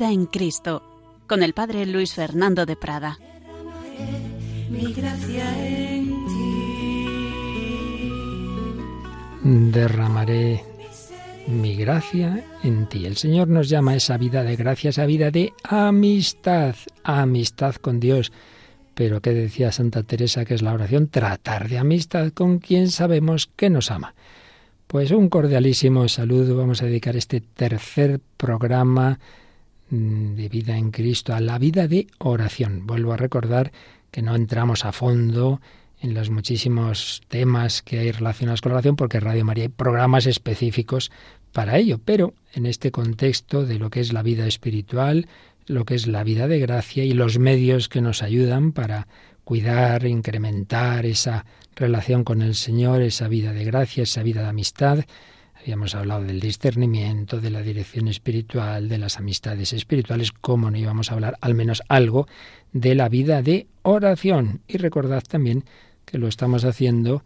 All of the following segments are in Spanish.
En Cristo, con el Padre Luis Fernando de Prada. Mi gracia en ti. derramaré mi gracia en ti. El Señor nos llama a esa vida de gracia, esa vida de amistad, amistad con Dios. Pero ¿qué decía Santa Teresa que es la oración? Tratar de amistad con quien sabemos que nos ama. Pues un cordialísimo saludo. Vamos a dedicar este tercer programa de vida en Cristo a la vida de oración. Vuelvo a recordar que no entramos a fondo en los muchísimos temas que hay relacionados con la oración, porque Radio María hay programas específicos para ello, pero en este contexto de lo que es la vida espiritual, lo que es la vida de gracia y los medios que nos ayudan para cuidar, incrementar esa relación con el Señor, esa vida de gracia, esa vida de amistad. Habíamos hablado del discernimiento, de la dirección espiritual, de las amistades espirituales, cómo no íbamos a hablar al menos algo de la vida de oración. Y recordad también que lo estamos haciendo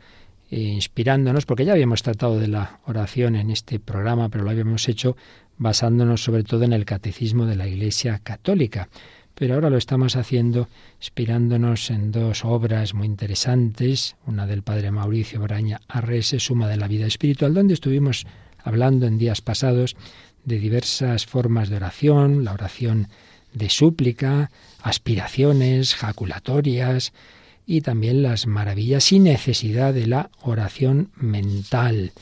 eh, inspirándonos, porque ya habíamos tratado de la oración en este programa, pero lo habíamos hecho basándonos sobre todo en el catecismo de la Iglesia Católica. Pero ahora lo estamos haciendo inspirándonos en dos obras muy interesantes, una del padre Mauricio Braña Arrese, Suma de la Vida Espiritual, donde estuvimos hablando en días pasados de diversas formas de oración, la oración de súplica, aspiraciones, jaculatorias, y también las maravillas y necesidad de la oración mental.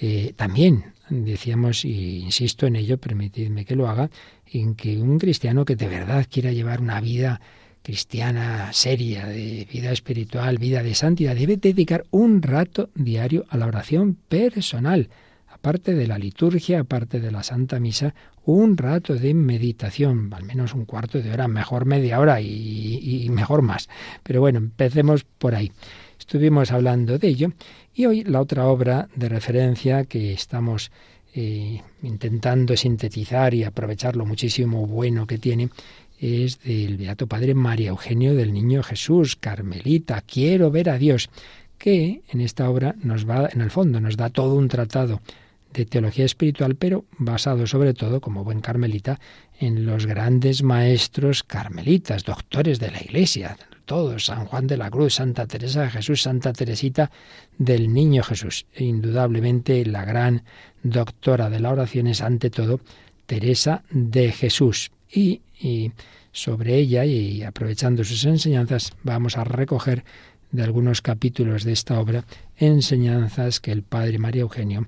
Eh, también decíamos, y insisto en ello, permitidme que lo haga, en que un cristiano que de verdad quiera llevar una vida cristiana seria, de vida espiritual, vida de santidad, debe dedicar un rato diario a la oración personal, aparte de la liturgia, aparte de la Santa Misa, un rato de meditación, al menos un cuarto de hora, mejor media hora y, y mejor más. Pero bueno, empecemos por ahí. Estuvimos hablando de ello y hoy la otra obra de referencia que estamos eh, intentando sintetizar y aprovechar lo muchísimo bueno que tiene es del Beato Padre María Eugenio del Niño Jesús, Carmelita, quiero ver a Dios, que en esta obra nos va, en el fondo, nos da todo un tratado de teología espiritual, pero basado sobre todo, como buen carmelita, en los grandes maestros carmelitas, doctores de la Iglesia, todos, San Juan de la Cruz, Santa Teresa de Jesús, Santa Teresita del Niño Jesús. E indudablemente la gran doctora de la oración es ante todo Teresa de Jesús. Y, y sobre ella, y aprovechando sus enseñanzas, vamos a recoger de algunos capítulos de esta obra enseñanzas que el Padre María Eugenio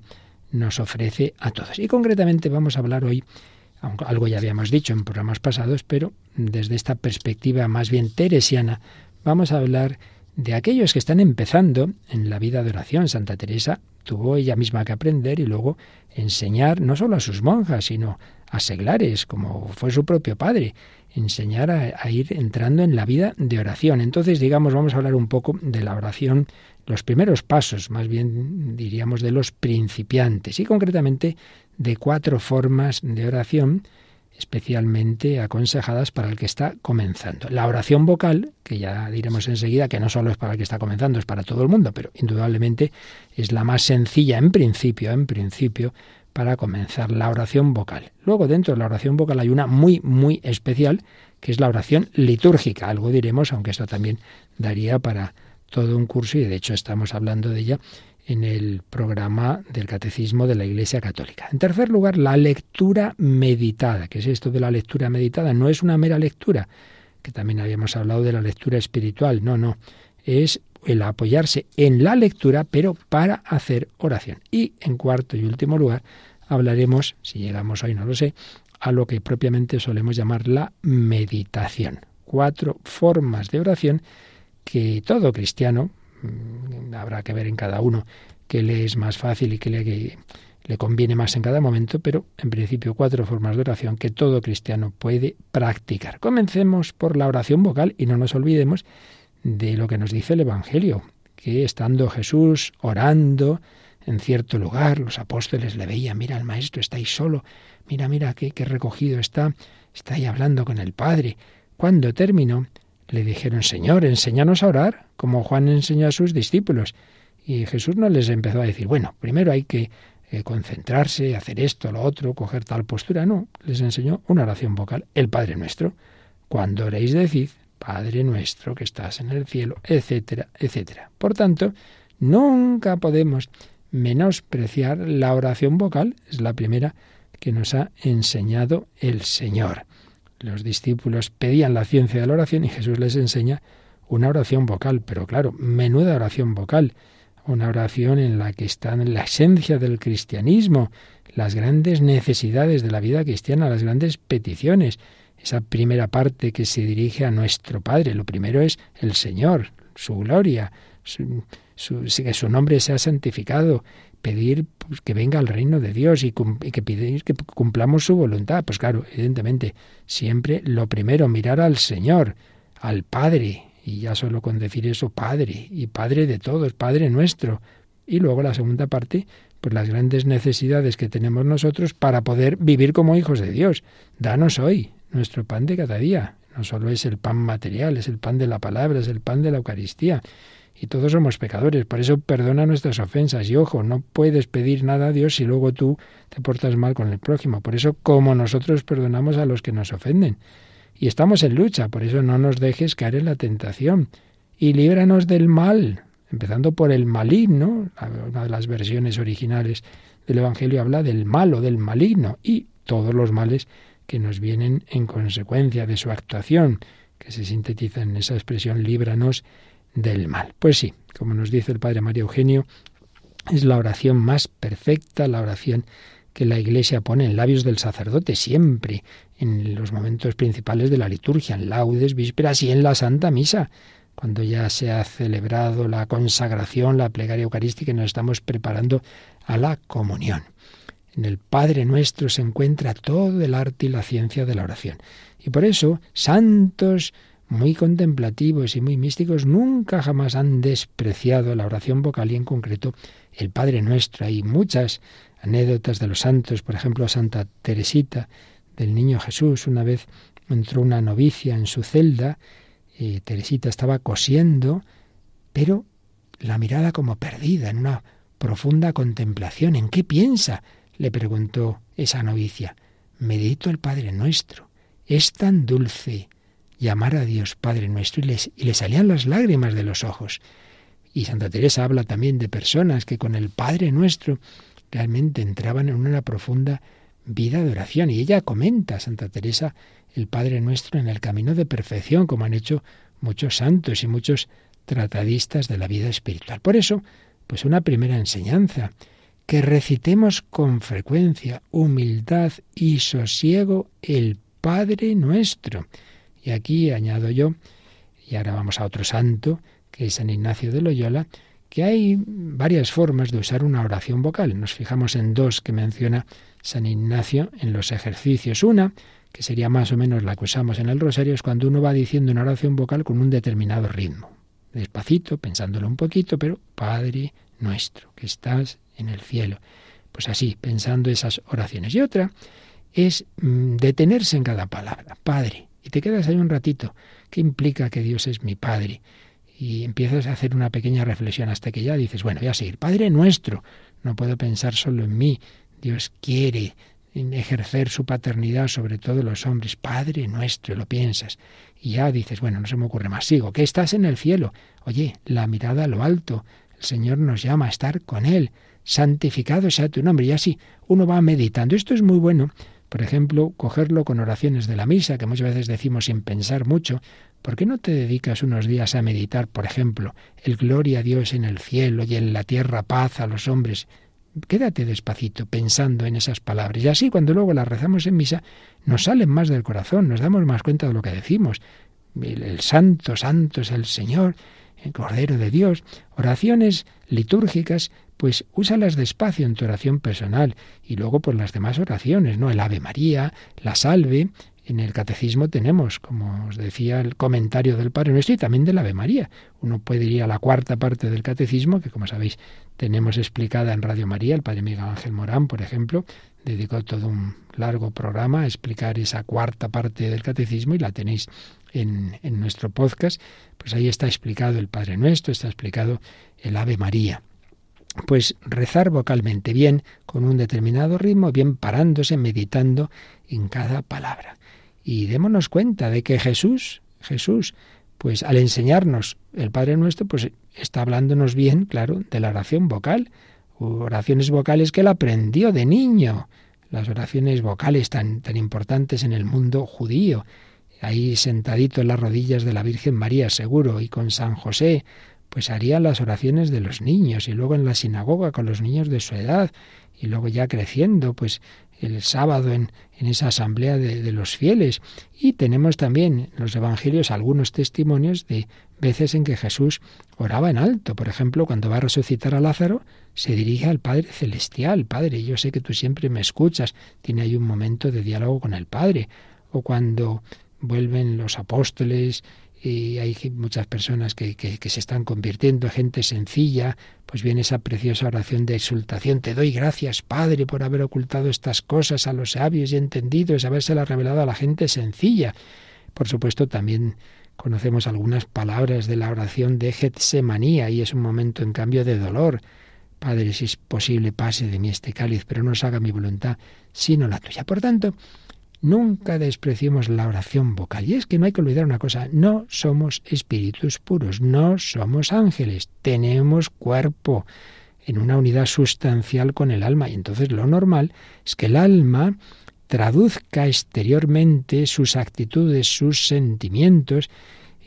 nos ofrece a todos. Y concretamente vamos a hablar hoy, algo ya habíamos dicho en programas pasados, pero desde esta perspectiva más bien teresiana, vamos a hablar de aquellos que están empezando en la vida de oración. Santa Teresa tuvo ella misma que aprender y luego enseñar no solo a sus monjas, sino a seglares, como fue su propio padre, enseñar a, a, ir entrando en la vida de oración. Entonces, digamos, vamos a hablar un poco de la oración, los primeros pasos, más bien diríamos de los principiantes, y concretamente de cuatro formas de oración especialmente aconsejadas para el que está comenzando. La oración vocal, que ya diremos enseguida que no solo es para el que está comenzando, es para todo el mundo, pero indudablemente es la más sencilla en principio, en principio, para comenzar la oración vocal. Luego dentro de la oración vocal hay una muy, muy especial, que es la oración litúrgica. Algo diremos, aunque esto también daría para todo un curso y de hecho estamos hablando de ella en el programa del Catecismo de la Iglesia Católica. En tercer lugar, la lectura meditada. ¿Qué es esto de la lectura meditada? No es una mera lectura, que también habíamos hablado de la lectura espiritual. No, no. Es el apoyarse en la lectura, pero para hacer oración. Y en cuarto y último lugar, hablaremos, si llegamos hoy no lo sé, a lo que propiamente solemos llamar la meditación. Cuatro formas de oración que todo cristiano, Mm, habrá que ver en cada uno qué le es más fácil y qué le, le conviene más en cada momento, pero en principio cuatro formas de oración que todo cristiano puede practicar. Comencemos por la oración vocal y no nos olvidemos de lo que nos dice el Evangelio, que estando Jesús orando en cierto lugar, los apóstoles le veían, mira, el maestro está ahí solo, mira, mira qué, qué recogido está, está ahí hablando con el Padre. Cuando terminó, le dijeron, Señor, enséñanos a orar, como Juan enseñó a sus discípulos. Y Jesús no les empezó a decir, bueno, primero hay que eh, concentrarse, hacer esto, lo otro, coger tal postura. No, les enseñó una oración vocal, el Padre Nuestro. Cuando oréis, decid, Padre Nuestro que estás en el cielo, etcétera, etcétera. Por tanto, nunca podemos menospreciar la oración vocal, es la primera que nos ha enseñado el Señor. Los discípulos pedían la ciencia de la oración y Jesús les enseña una oración vocal, pero claro, menuda oración vocal, una oración en la que están la esencia del cristianismo, las grandes necesidades de la vida cristiana, las grandes peticiones. Esa primera parte que se dirige a nuestro Padre, lo primero es el Señor, su gloria, que su nombre sea santificado, pedir pues, que venga al reino de Dios y, que pedir que cumplamos su voluntad. Pues claro, evidentemente, siempre lo primero, mirar al Señor, al Padre, y ya solo con decir eso, Padre, y Padre de todos, Padre nuestro. Y luego la segunda parte, pues las grandes necesidades que tenemos nosotros para poder vivir como hijos de Dios. Danos hoy nuestro pan de cada día. No solo es el pan material, es el pan de la palabra, es el pan de la Eucaristía y todos somos pecadores. Por eso perdona nuestras ofensas. Y ojo, no puedes pedir nada a Dios si luego tú te portas mal con el prójimo. Por eso, como nosotros perdonamos a los que nos ofenden. Y estamos en lucha, por eso no nos dejes caer en la tentación. Y líbranos del mal, empezando por el maligno. Una de las versiones originales del Evangelio habla del malo, del maligno, y todos los males que nos vienen en consecuencia de su actuación, que se sintetiza en esa expresión líbranos del mal. Pues sí, como nos dice el Padre María Eugenio, es la oración más perfecta, la oración que la Iglesia pone en labios del sacerdote siempre, en los momentos principales de la liturgia, en laudes, vísperas y en la Santa Misa, cuando ya se ha celebrado la consagración, la plegaria eucarística y nos estamos preparando a la comunión. En el Padre nuestro se encuentra todo el arte y la ciencia de la oración. Y por eso, santos, muy contemplativos y muy místicos nunca jamás han despreciado la oración vocal y en concreto el Padre Nuestro. Hay muchas anécdotas de los santos, por ejemplo, Santa Teresita del Niño Jesús. Una vez entró una novicia en su celda, y Teresita estaba cosiendo, pero la mirada como perdida, en una profunda contemplación. ¿En qué piensa? le preguntó esa novicia. Medito el Padre Nuestro. Es tan dulce, llamar a Dios Padre nuestro y, les, le salían las lágrimas de los ojos. Y Santa Teresa habla también de personas que con el Padre nuestro realmente entraban en una profunda vida de oración. Y ella comenta, Santa Teresa, el Padre nuestro en el camino de perfección, como han hecho muchos santos y muchos tratadistas de la vida espiritual. Por eso, pues una primera enseñanza, que recitemos con frecuencia, humildad y sosiego el Padre nuestro. Y aquí añado yo, y ahora vamos a otro santo, que es San Ignacio de Loyola, que hay varias formas de usar una oración vocal. Nos fijamos en dos que menciona San Ignacio en los ejercicios. Una, que sería más o menos la que usamos en el rosario, es cuando uno va diciendo una oración vocal con un determinado ritmo. Despacito, pensándolo un poquito, pero Padre nuestro, que estás en el cielo. Pues así, pensando esas oraciones. Y otra es mm, detenerse en cada palabra. Padre, y te quedas ahí un ratito. ¿Qué implica que Dios es mi Padre? Y empiezas a hacer una pequeña reflexión hasta que ya dices, bueno, voy a seguir. Padre nuestro, no puedo pensar solo en mí. Dios quiere ejercer su paternidad sobre todos los hombres. Padre nuestro, lo piensas. Y ya dices, bueno, no se me ocurre más. Sigo, que estás en el cielo. Oye, la mirada a lo alto. El Señor nos llama a estar con Él. Santificado sea tu nombre. Y así uno va meditando. Esto es muy bueno por ejemplo, cogerlo con oraciones de la misa, que muchas veces decimos sin pensar mucho. ¿Por qué no te dedicas unos días a meditar, por ejemplo, el gloria a Dios en el cielo y en la tierra paz a los hombres? Quédate despacito pensando en esas palabras. Y así cuando luego las rezamos en misa, nos salen más del corazón, nos damos más cuenta de lo que decimos. El, el santo, santo es el Señor, el Cordero de Dios. Oraciones litúrgicas pues úsalas despacio en tu oración personal y luego por las demás oraciones, ¿no? El Ave María, la Salve, en el catecismo tenemos, como os decía, el comentario del Padre Nuestro y también del Ave María. Uno puede ir a la cuarta parte del catecismo, que como sabéis tenemos explicada en Radio María. El Padre Miguel Ángel Morán, por ejemplo, dedicó todo un largo programa a explicar esa cuarta parte del catecismo y la tenéis en, en nuestro podcast. Pues ahí está explicado el Padre Nuestro, está explicado el Ave María. Pues rezar vocalmente, bien con un determinado ritmo, bien parándose, meditando en cada palabra. Y démonos cuenta de que Jesús, Jesús, pues al enseñarnos el Padre Nuestro, pues está hablándonos bien, claro, de la oración vocal, oraciones vocales que él aprendió de niño, las oraciones vocales tan, tan importantes en el mundo judío, ahí sentadito en las rodillas de la Virgen María, seguro, y con San José, pues haría las oraciones de los niños y luego en la sinagoga con los niños de su edad y luego ya creciendo, pues el sábado en, en esa asamblea de, de, los fieles. Y tenemos también en los evangelios algunos testimonios de veces en que Jesús oraba en alto. Por ejemplo, cuando va a resucitar a Lázaro, se dirige al Padre Celestial. Padre, yo sé que tú siempre me escuchas. Tiene ahí un momento de diálogo con el Padre. O cuando vuelven los apóstoles y hay muchas personas que, que, se están convirtiendo, gente sencilla, pues viene esa preciosa oración de exultación. Te doy gracias, Padre, por haber ocultado estas cosas a los sabios y entendidos, habérselas revelado a la gente sencilla. Por supuesto, también conocemos algunas palabras de la oración de Getsemanía, y es un momento, en cambio, de dolor. Padre, si es posible, pase de mí este cáliz, pero no se haga mi voluntad, sino la tuya. Por tanto, Nunca despreciemos la oración vocal. Y es que no hay que olvidar una cosa, no somos espíritus puros, no somos ángeles, tenemos cuerpo en una unidad sustancial con el alma. Y entonces lo normal es que el alma traduzca exteriormente sus actitudes, sus sentimientos,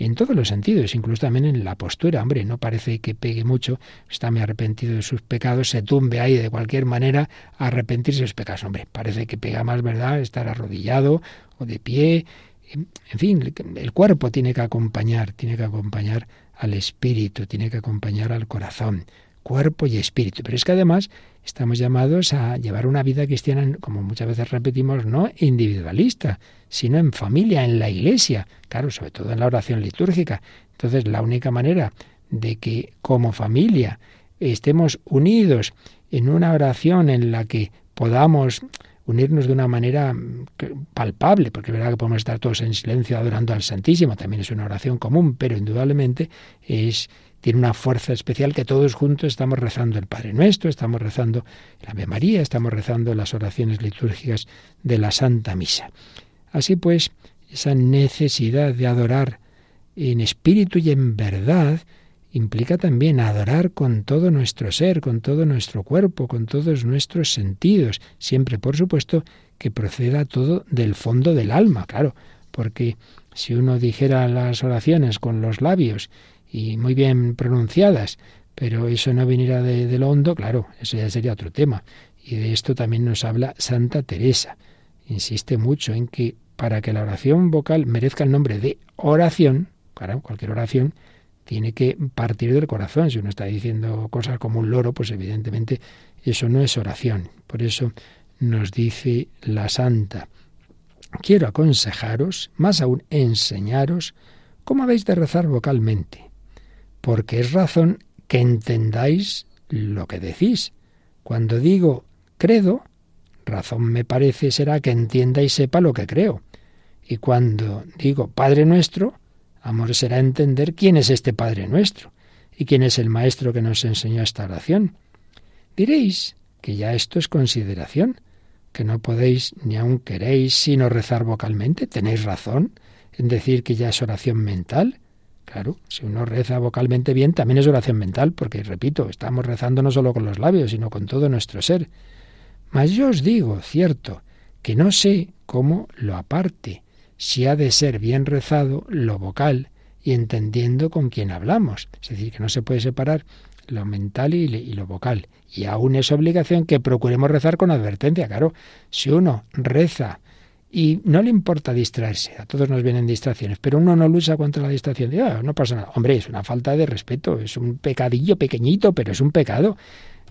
en todos los sentidos, incluso también en la postura. Hombre, no parece que pegue mucho, está muy arrepentido de sus pecados, se tumbe ahí de cualquier manera a arrepentirse de sus pecados. Hombre, parece que pega más, ¿verdad?, estar arrodillado o de pie. En fin, el cuerpo tiene que acompañar, tiene que acompañar al espíritu, tiene que acompañar al corazón, cuerpo y espíritu. Pero es que además estamos llamados a llevar una vida cristiana, como muchas veces repetimos, no individualista, sino en familia, en la iglesia, claro, sobre todo en la oración litúrgica. Entonces, la única manera de que como familia estemos unidos en una oración en la que podamos unirnos de una manera palpable, porque es verdad que podemos estar todos en silencio adorando al Santísimo, también es una oración común, pero indudablemente es tiene una fuerza especial que todos juntos estamos rezando el Padre Nuestro, estamos rezando la Ave María, estamos rezando las oraciones litúrgicas de la Santa Misa. Así pues, esa necesidad de adorar en espíritu y en verdad implica también adorar con todo nuestro ser, con todo nuestro cuerpo, con todos nuestros sentidos, siempre por supuesto que proceda todo del fondo del alma, claro, porque si uno dijera las oraciones con los labios y muy bien pronunciadas, pero eso no viniera de, de, lo hondo, claro, eso ya sería otro tema. Y de esto también nos habla Santa Teresa. Insiste mucho en que para que la oración vocal merezca el nombre de oración, claro, cualquier oración tiene que partir del corazón. Si uno está diciendo cosas como un loro, pues evidentemente eso no es oración. Por eso nos dice la Santa, quiero aconsejaros, más aún enseñaros, cómo habéis de rezar vocalmente porque es razón que entendáis lo que decís. Cuando digo credo, razón me parece será que entienda y sepa lo que creo. Y cuando digo Padre nuestro, amor será entender quién es este Padre nuestro y quién es el Maestro que nos enseñó esta oración. Diréis que ya esto es consideración, que no podéis ni aun queréis sino rezar vocalmente. Tenéis razón en decir que ya es oración mental. Claro, si uno reza vocalmente bien, también es oración mental, porque, repito, estamos rezando no solo con los labios, sino con todo nuestro ser. Mas yo os digo, cierto, que no sé cómo lo aparte, si ha de ser bien rezado lo vocal y entendiendo con quién hablamos. Es decir, que no se puede separar lo mental y, lo vocal. Y aún es obligación que procuremos rezar con advertencia. Claro, si uno reza y no le importa distraerse, a todos nos vienen distracciones, pero uno no lucha contra la distracción. De, no pasa nada. Hombre, es una falta de respeto, es un pecadillo pequeñito, pero es un pecado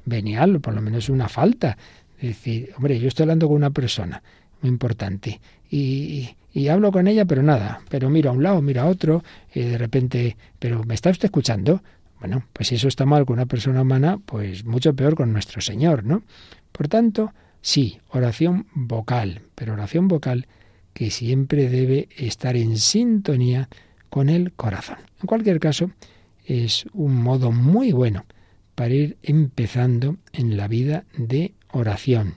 venial, por lo menos una falta. Es decir, hombre, yo estoy hablando con una persona muy importante y, y hablo con ella, pero nada, pero miro a un lado, miro a otro, y de repente, pero ¿me está usted escuchando? Bueno, pues si eso está mal con una persona humana, pues mucho peor con nuestro Señor, ¿no? Por tanto, Sí, oración vocal, pero oración vocal que siempre debe estar en sintonía con el corazón. En cualquier caso, es un modo muy bueno para ir empezando en la vida de oración.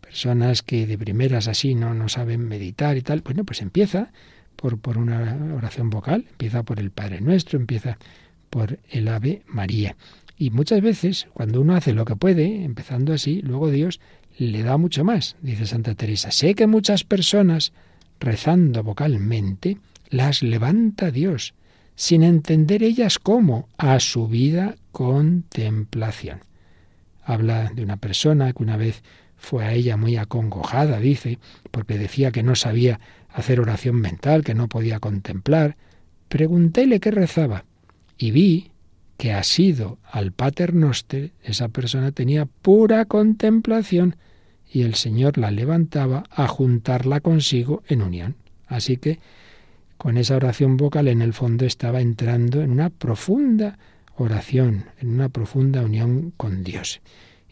Personas que de primeras así no, no saben meditar y tal, bueno, pues empieza por, por una oración vocal, empieza por el Padre Nuestro, empieza por el Ave María. Y muchas veces, cuando uno hace lo que puede, empezando así, luego Dios le da mucho más, dice Santa Teresa. Sé que muchas personas, rezando vocalmente, las levanta Dios, sin entender ellas cómo, a su vida contemplación. Habla de una persona que una vez fue a ella muy acongojada, dice, porque decía que no sabía hacer oración mental, que no podía contemplar. Preguntéle qué rezaba y vi que ha sido al Pater Noster, esa persona tenía pura contemplación y el Señor la levantaba a juntarla consigo en unión. Así que con esa oración vocal en el fondo estaba entrando en una profunda oración, en una profunda unión con Dios.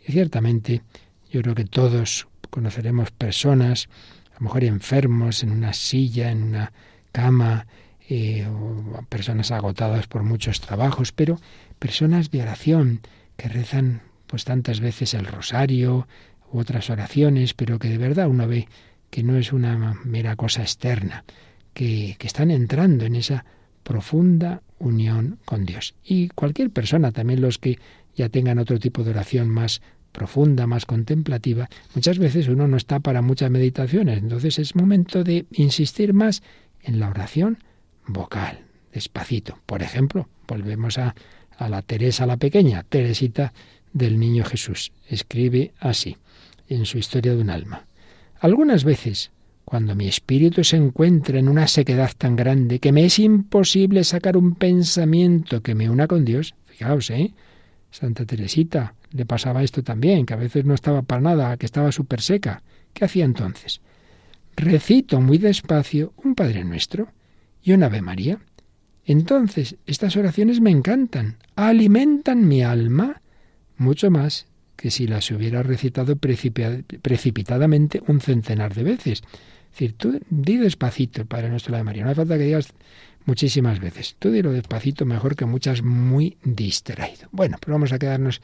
Y ciertamente yo creo que todos conoceremos personas, a lo mejor enfermos, en una silla, en una cama, eh, o personas agotadas por muchos trabajos, pero personas de oración que rezan pues tantas veces el rosario otras oraciones, pero que de verdad uno ve que no es una mera cosa externa, que, están entrando en esa profunda unión con Dios. Y cualquier persona, también los que ya tengan otro tipo de oración más profunda, más contemplativa, muchas veces uno no está para muchas meditaciones, entonces es momento de insistir más en la oración vocal, despacito. Por ejemplo, volvemos a, a la Teresa la pequeña, Teresita del Niño Jesús. Escribe así en su historia de un alma. Algunas veces cuando mi espíritu se encuentra en una sequedad tan grande que me es imposible sacar un pensamiento que me una con Dios, fijaos, ¿eh? Santa Teresita le pasaba esto también, que a veces no estaba para nada, que estaba súper seca. ¿Qué hacía entonces? Recito muy despacio un Padre Nuestro y un Ave María. Entonces, estas oraciones me encantan, alimentan mi alma mucho más que si las hubiera recitado precipitadamente un centenar de veces. Es decir, tú di despacito, Padre nuestro de María. No hace falta que digas muchísimas veces. Tú dilo despacito mejor que muchas muy distraído. Bueno, pues vamos a quedarnos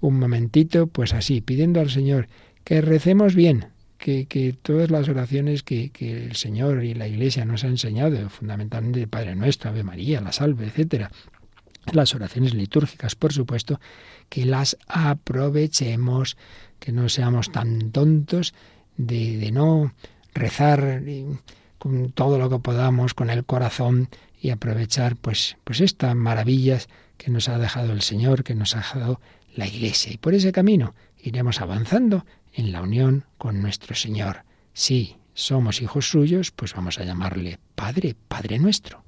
un momentito, pues así, pidiendo al Señor que recemos bien, que, que todas las oraciones que, que, el Señor y la Iglesia nos ha enseñado, fundamentalmente el Padre Nuestro, Ave María, la Salve, etcétera, las oraciones litúrgicas, por supuesto, que las aprovechemos, que no seamos tan tontos de, de no rezar con todo lo que podamos, con el corazón y aprovechar pues, pues estas maravillas que nos ha dejado el Señor, que nos ha dejado la Iglesia. Y por ese camino iremos avanzando en la unión con nuestro Señor. Si somos hijos suyos, pues vamos a llamarle Padre, Padre nuestro.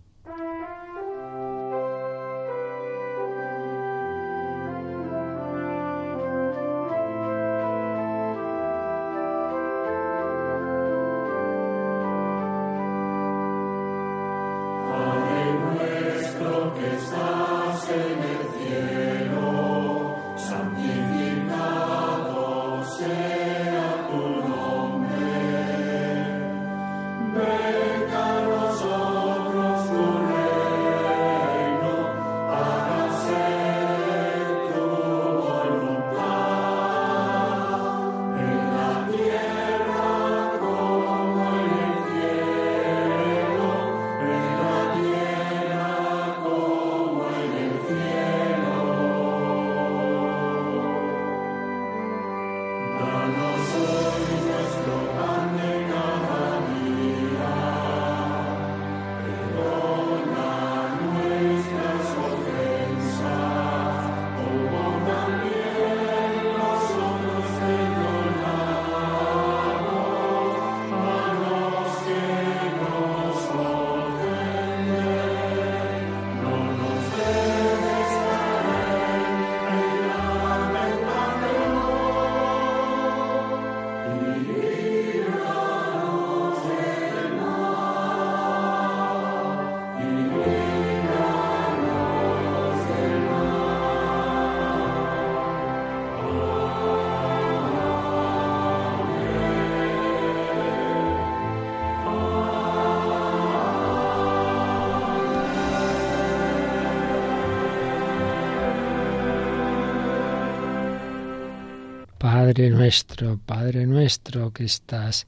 Padre nuestro, Padre nuestro que estás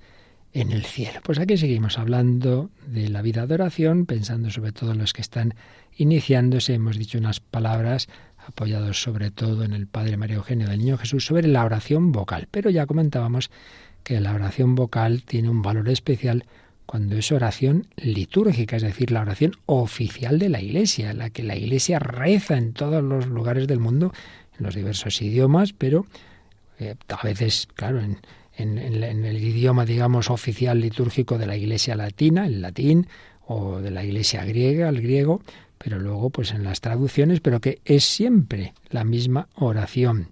en el cielo. Pues aquí seguimos hablando de la vida de oración, pensando sobre todo en los que están iniciándose. Hemos dicho unas palabras apoyados sobre todo en el Padre María Eugenio del Niño Jesús sobre la oración vocal. Pero ya comentábamos que la oración vocal tiene un valor especial cuando es oración litúrgica, es decir, la oración oficial de la Iglesia, la que la Iglesia reza en todos los lugares del mundo, en los diversos idiomas, pero eh, a veces, claro, en, el idioma, digamos, oficial litúrgico de la Iglesia latina, el latín, o de la Iglesia griega, el griego, pero luego pues en las traducciones, pero que es siempre la misma oración.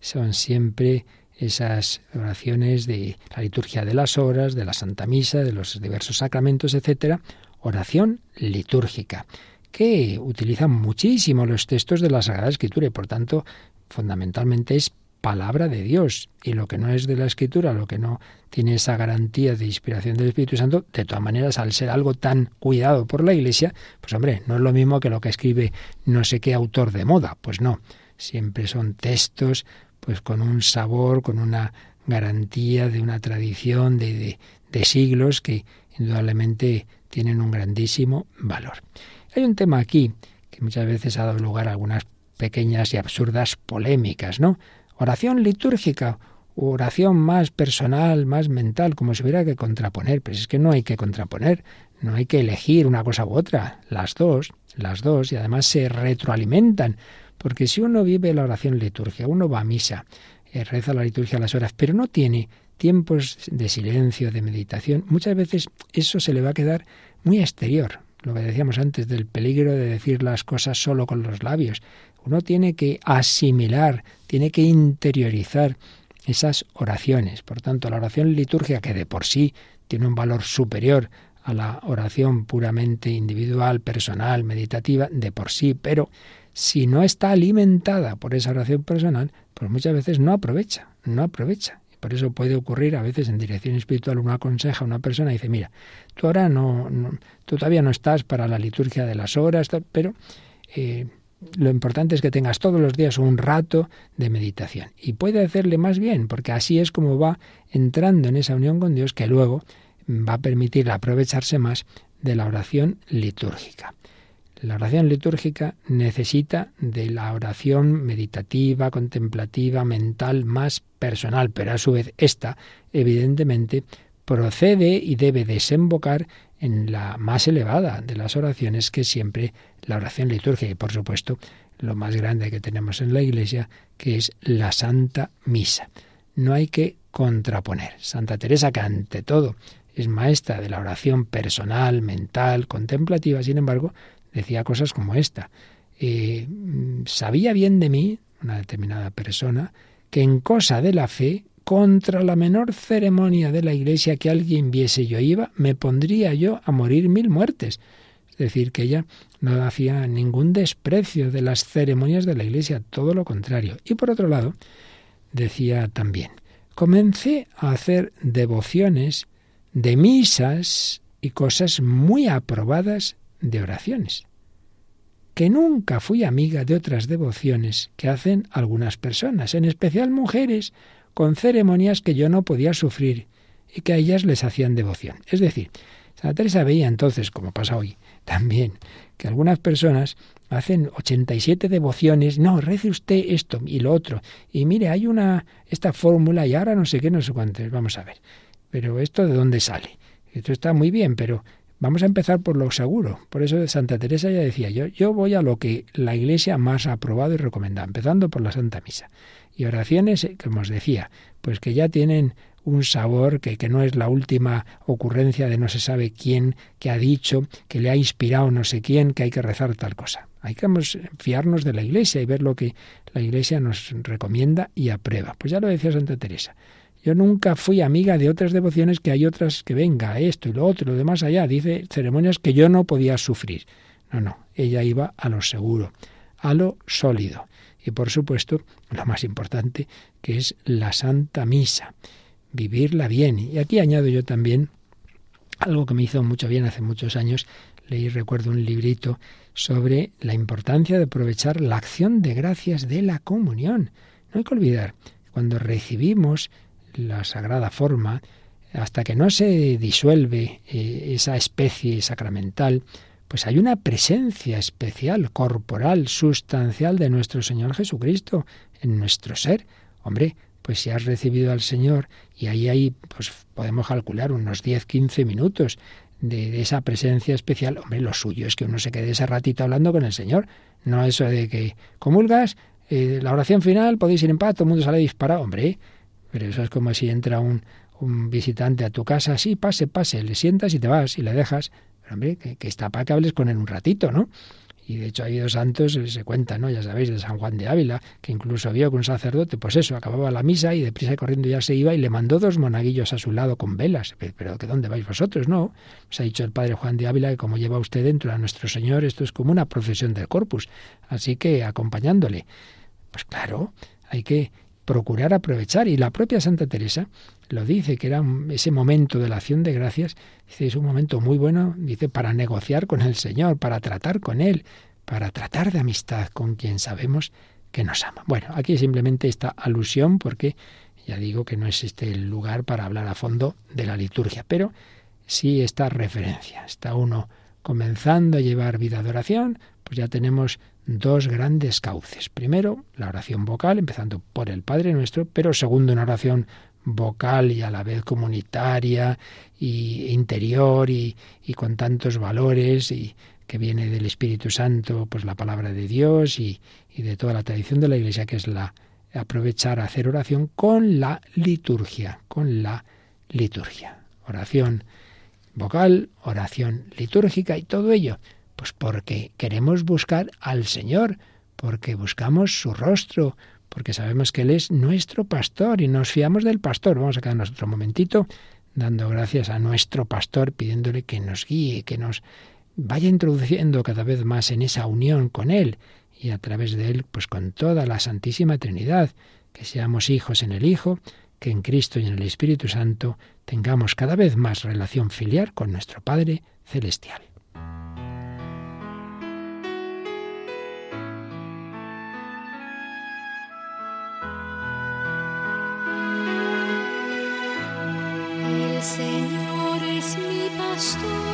Son siempre esas oraciones de la liturgia de las horas, de la Santa Misa, de los diversos sacramentos, etcétera, oración litúrgica, que utilizan muchísimo los textos de la Sagrada Escritura y por tanto fundamentalmente es palabra de Dios. Y lo que no es de la Escritura, lo que no tiene esa garantía de inspiración del Espíritu Santo, de todas maneras, al ser algo tan cuidado por la Iglesia, pues hombre, no es lo mismo que lo que escribe no sé qué autor de moda. Pues no, siempre son textos pues con un sabor, con una garantía de una tradición de, de, de siglos que indudablemente tienen un grandísimo valor. Hay un tema aquí que muchas veces ha dado lugar a algunas pequeñas y absurdas polémicas, ¿no? Oración litúrgica, oración más personal, más mental, como si hubiera que contraponer. Pero es que no hay que contraponer, no hay que elegir una cosa u otra, las dos, las dos, y además se retroalimentan. Porque si uno vive la oración litúrgica, uno va a misa, eh, reza la liturgia a las horas, pero no tiene tiempos de silencio, de meditación, muchas veces eso se le va a quedar muy exterior. Lo que decíamos antes del peligro de decir las cosas solo con los labios. Uno tiene que asimilar, tiene que interiorizar esas oraciones. Por tanto, la oración litúrgica, que de por sí tiene un valor superior a la oración puramente individual, personal, meditativa, de por sí, pero si no está alimentada por esa oración personal, pues muchas veces no aprovecha, no aprovecha. Por eso puede ocurrir a veces en dirección espiritual uno aconseja a una persona y dice, mira, tú ahora no, tú todavía no estás para la liturgia de las horas, pero eh, lo importante es que tengas todos los días un rato de meditación. Y puede hacerle más bien, porque así es como va entrando en esa unión con Dios que luego va a permitir aprovecharse más de la oración litúrgica. La oración litúrgica necesita de la oración meditativa, contemplativa, mental, más personal, pero a su vez esta, evidentemente, procede y debe desembocar en la más elevada de las oraciones, que siempre la oración litúrgica y, por supuesto, lo más grande que tenemos en la Iglesia, que es la Santa Misa. No hay que contraponer. Santa Teresa, que ante todo es maestra de la oración personal, mental, contemplativa, sin embargo, decía cosas como esta. Eh, sabía bien de mí, una determinada persona, que en cosa de la fe, contra la menor ceremonia de la iglesia que alguien viese yo iba, me pondría yo a morir mil muertes. Es decir, que ella no hacía ningún desprecio de las ceremonias de la iglesia, todo lo contrario. Y por otro lado, decía también, comencé a hacer devociones de misas y cosas muy aprobadas de oraciones, que nunca fui amiga de otras devociones que hacen algunas personas, en especial mujeres, con ceremonias que yo no podía sufrir y que a ellas les hacían devoción. Es decir, Santa Teresa veía entonces, como pasa hoy, también, que algunas personas hacen 87 devociones, no, rece usted esto y lo otro, y mire, hay una, esta fórmula y ahora no sé qué, no sé cuántos, vamos a ver. Pero esto de dónde sale? Esto está muy bien, pero Vamos a empezar por lo seguro. Por eso Santa Teresa ya decía, yo, yo voy a lo que la Iglesia más ha aprobado y recomendado, empezando por la Santa Misa. Y oraciones, eh, como os decía, pues que ya tienen un sabor que, que no es la última ocurrencia de no se sabe quién que ha dicho, que le ha inspirado no sé quién, que hay que rezar tal cosa. Hay que fiarnos de la Iglesia y ver lo que la Iglesia nos recomienda y aprueba. Pues ya lo decía Santa Teresa. Yo nunca fui amiga de otras devociones que hay otras que venga, esto y lo otro, lo demás allá. Dice ceremonias que yo no podía sufrir. No, no, ella iba a lo seguro, a lo sólido. Y por supuesto, lo más importante, que es la Santa Misa, vivirla bien. Y aquí añado yo también algo que me hizo mucho bien hace muchos años. Leí, recuerdo, un librito sobre la importancia de aprovechar la acción de gracias de la comunión. No hay que olvidar Cuando recibimos la sagrada forma, hasta que no se disuelve eh, esa especie sacramental, pues hay una presencia especial, corporal, sustancial de nuestro Señor Jesucristo en nuestro ser. Hombre, pues si has recibido al Señor y ahí ahí pues podemos calcular unos 10, 15 minutos de, esa presencia especial, hombre, lo suyo es que uno se quede ese ratito hablando con el Señor, no eso de que comulgas, eh, la oración final, podéis ir en paz, todo el mundo sale disparado, hombre, pero eso es como si entra un, un visitante a tu casa, sí, pase, pase, le sientas y te vas y le dejas, hombre, que, está para que hables con él un ratito, ¿no? Y de hecho hay dos santos, se cuenta, ¿no? Ya sabéis, de San Juan de Ávila, que incluso vio que un sacerdote, pues eso, acababa la misa y deprisa y corriendo ya se iba y le mandó dos monaguillos a su lado con velas. Pero ¿que dónde vais vosotros? No. Os ha dicho el padre Juan de Ávila que como lleva usted dentro a nuestro Señor, esto es como una procesión del corpus. Así que acompañándole. Pues claro, hay que procurar aprovechar. Y la propia Santa Teresa lo dice, que era ese momento de la acción de gracias, es un momento muy bueno, dice, para negociar con el Señor, para tratar con Él, para tratar de amistad con quien sabemos que nos ama. Bueno, aquí simplemente esta alusión, porque ya digo que no existe el lugar para hablar a fondo de la liturgia, pero sí esta referencia. Está uno comenzando a llevar vida de oración, pues ya tenemos dos grandes cauces. Primero, la oración vocal, empezando por el Padre Nuestro, pero segundo, una oración vocal y a la vez comunitaria y interior y, y con tantos valores y que viene del Espíritu Santo, pues la palabra de Dios y, y de toda la tradición de la Iglesia, que es la aprovechar a hacer oración con la liturgia, con la liturgia. Oración vocal, oración litúrgica y todo ello pues porque queremos buscar al Señor, porque buscamos su rostro, porque sabemos que Él es nuestro pastor y nos fiamos del pastor. Vamos a quedarnos otro momentito dando gracias a nuestro pastor, pidiéndole que nos guíe, que nos vaya introduciendo cada vez más en esa unión con Él y a través de Él, pues con toda la Santísima Trinidad, que seamos hijos en el Hijo, que en Cristo y en el Espíritu Santo tengamos cada vez más relación filial con nuestro Padre Celestial. Señor es mi pastor.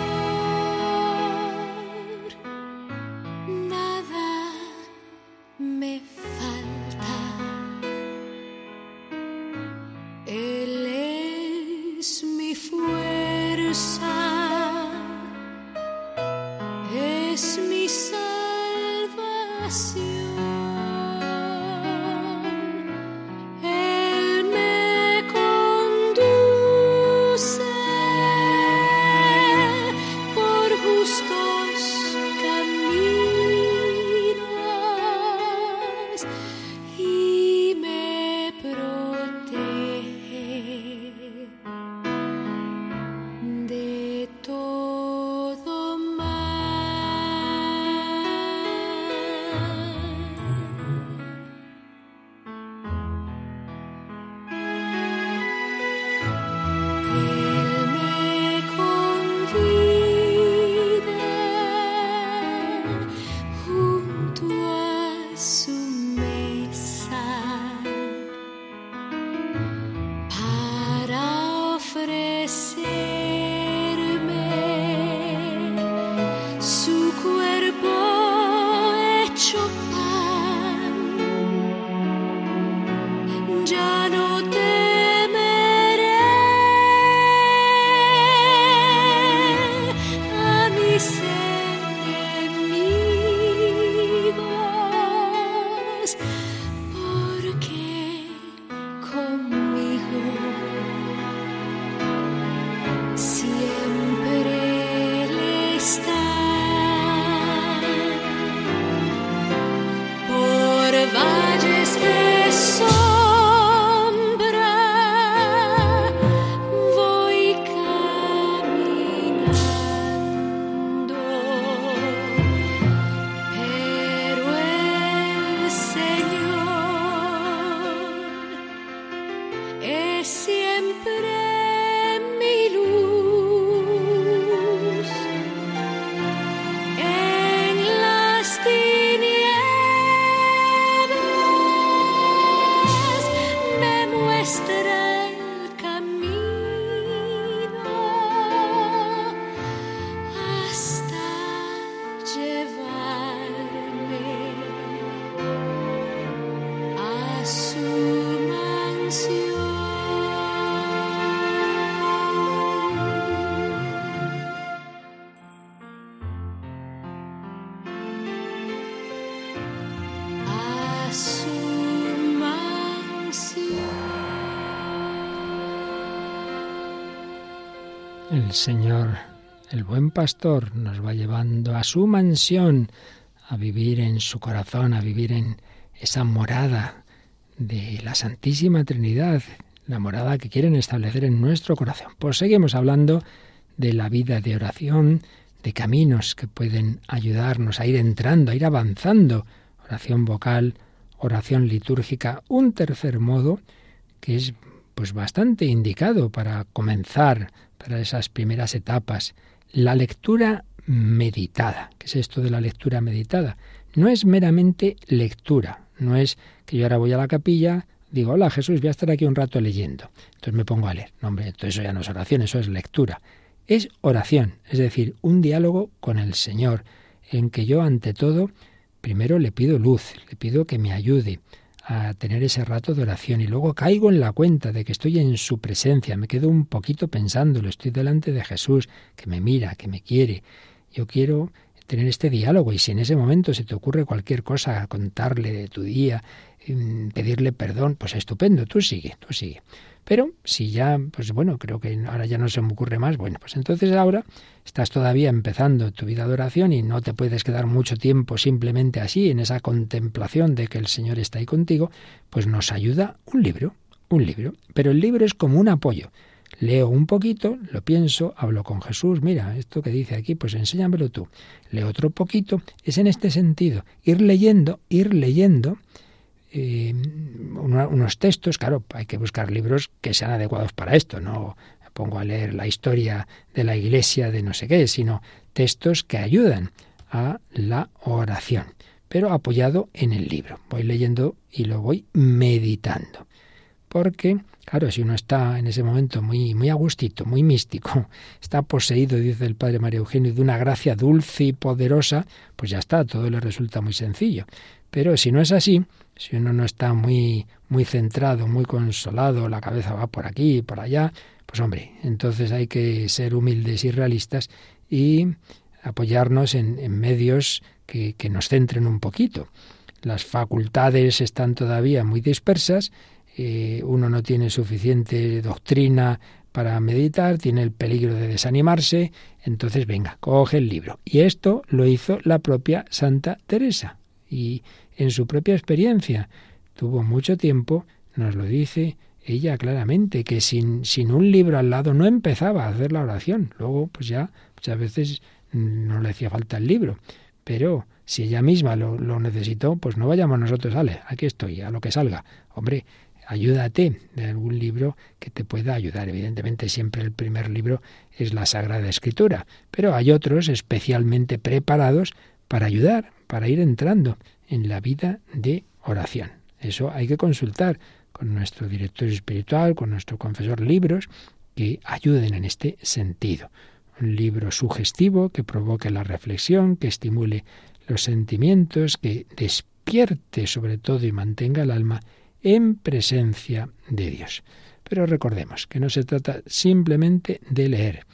Señor, el buen pastor, nos va llevando a su mansión, a vivir en su corazón, a vivir en esa morada de la Santísima Trinidad, la morada que quieren establecer en nuestro corazón. Pues seguimos hablando de la vida de oración, de caminos que pueden ayudarnos a ir entrando, a ir avanzando. Oración vocal, oración litúrgica, un tercer modo que es pues bastante indicado para comenzar para esas primeras etapas. La lectura meditada. ¿Qué es esto de la lectura meditada? No es meramente lectura, no es que yo ahora voy a la capilla, digo, hola Jesús, voy a estar aquí un rato leyendo. Entonces me pongo a leer. No, hombre, entonces eso ya no es oración, eso es lectura. Es oración, es decir, un diálogo con el Señor, en que yo ante todo, primero le pido luz, le pido que me ayude, a tener ese rato de oración. Y luego caigo en la cuenta de que estoy en su presencia, me quedo un poquito pensándolo, estoy delante de Jesús, que me mira, que me quiere. Yo quiero tener este diálogo y si en ese momento se te ocurre cualquier cosa, contarle de tu día, mm, pedirle perdón, pues estupendo, tú sigue, tú sigue. Pero si ya, pues bueno, creo que ahora ya no se me ocurre más, bueno, pues entonces ahora estás todavía empezando tu vida de oración y no te puedes quedar mucho tiempo simplemente así, en esa contemplación de que el Señor está ahí contigo, pues nos ayuda un libro, un libro. Pero el libro es como un apoyo. Leo un poquito, lo pienso, hablo con Jesús, mira, esto que dice aquí, pues enséñamelo tú. Leo otro poquito, es en este sentido, ir leyendo, ir leyendo, eh, unos textos, claro, hay que buscar libros que sean adecuados para esto, no pongo a leer la historia de la iglesia de no sé qué, sino textos que ayudan a la oración, pero apoyado en el libro. Voy leyendo y lo voy meditando. Porque, claro, si uno está en ese momento muy, muy agustito, muy místico, está poseído, dice el padre María Eugenio, de una gracia dulce y poderosa, pues ya está, todo le resulta muy sencillo. Pero si no es así, si uno no está muy, muy centrado, muy consolado, la cabeza va por aquí y por allá, pues hombre, entonces hay que ser humildes y realistas y apoyarnos en, medios que nos centren un poquito. Las facultades están todavía muy dispersas, eh, uno no tiene suficiente doctrina para meditar, tiene el peligro de desanimarse, entonces venga, coge el libro. Y esto lo hizo la propia Santa Teresa. Y en su propia experiencia. Tuvo mucho tiempo, nos lo dice ella claramente, que sin, sin un libro al lado no empezaba a hacer la oración. Luego, pues ya muchas veces no le hacía falta el libro. Pero si ella misma lo, lo necesitó, pues no vayamos nosotros, vale, aquí estoy, a lo que salga. Hombre, ayúdate de algún libro que te pueda ayudar. Evidentemente siempre el primer libro es la Sagrada Escritura, pero hay otros especialmente preparados para ayudar, para ir entrando en la vida de oración. Eso hay que consultar con nuestro director espiritual, con nuestro confesor, libros que ayuden en este sentido. Un libro sugestivo que provoque la reflexión, que estimule los sentimientos, que despierte sobre todo y mantenga el alma en presencia de Dios. Pero recordemos que no se trata simplemente de leer.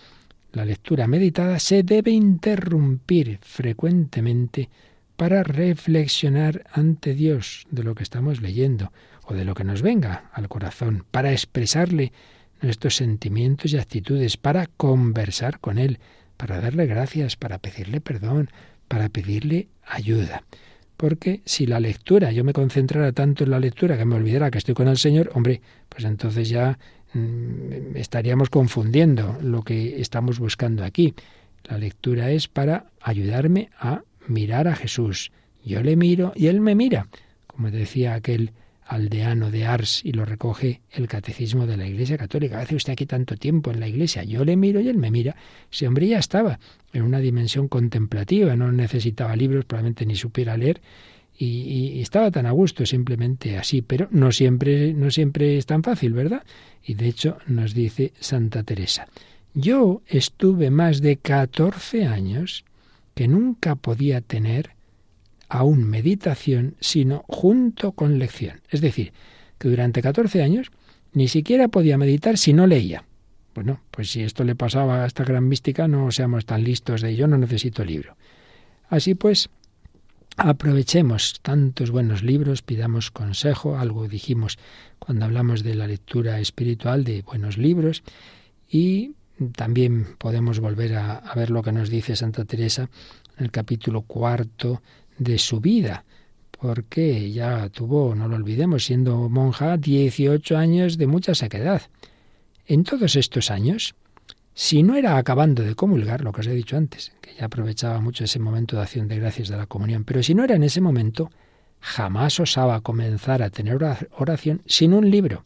La lectura meditada se debe interrumpir frecuentemente para reflexionar ante Dios de lo que estamos leyendo o de lo que nos venga al corazón, para expresarle nuestros sentimientos y actitudes, para conversar con Él, para darle gracias, para pedirle perdón, para pedirle ayuda. Porque si la lectura, yo me concentrara tanto en la lectura que me olvidara que estoy con el Señor, hombre, pues entonces ya mm, estaríamos confundiendo lo que estamos buscando aquí. La lectura es para ayudarme a mirar a Jesús. Yo le miro y él me mira, como decía aquel aldeano de Ars y lo recoge el catecismo de la Iglesia Católica. Hace usted aquí tanto tiempo en la Iglesia. Yo le miro y él me mira. Ese hombre ya estaba en una dimensión contemplativa, no necesitaba libros, probablemente ni supiera leer y, y, estaba tan a gusto simplemente así. Pero no siempre, no siempre es tan fácil, ¿verdad? Y de hecho nos dice Santa Teresa. Yo estuve más de 14 años que nunca podía tener aún meditación, sino junto con lección. Es decir, que durante 14 años ni siquiera podía meditar si no leía. Bueno, pues si esto le pasaba a esta gran mística, no seamos tan listos de ello, no necesito libro. Así pues, aprovechemos tantos buenos libros, pidamos consejo, algo dijimos cuando hablamos de la lectura espiritual de buenos libros, y también podemos volver a, a ver lo que nos dice Santa Teresa en el capítulo cuarto de su vida, porque ya tuvo, no lo olvidemos, siendo monja, 18 años de mucha sequedad. En todos estos años, si no era acabando de comulgar, lo que os he dicho antes, que ya aprovechaba mucho ese momento de acción de gracias de la comunión, pero si no era en ese momento, jamás osaba comenzar a tener oración sin un libro,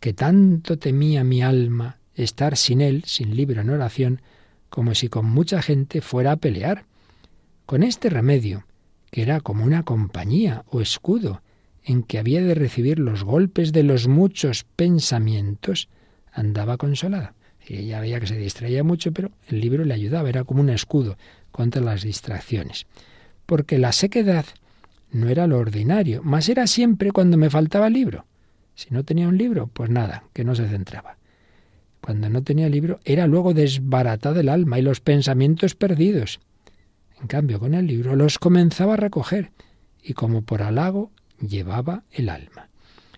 que tanto temía mi alma estar sin él, sin libro en oración, como si con mucha gente fuera a pelear. Con este remedio, que era como una compañía o escudo en que había de recibir los golpes de los muchos pensamientos, andaba consolada. Y ella veía que se distraía mucho, pero el libro le ayudaba, era como un escudo contra las distracciones. Porque la sequedad no era lo ordinario, mas era siempre cuando me faltaba el libro. Si no tenía un libro, pues nada, que no se centraba. Cuando no tenía libro, era luego desbaratada el alma y los pensamientos perdidos. En cambio, con el libro los comenzaba a recoger y como por halago llevaba el alma.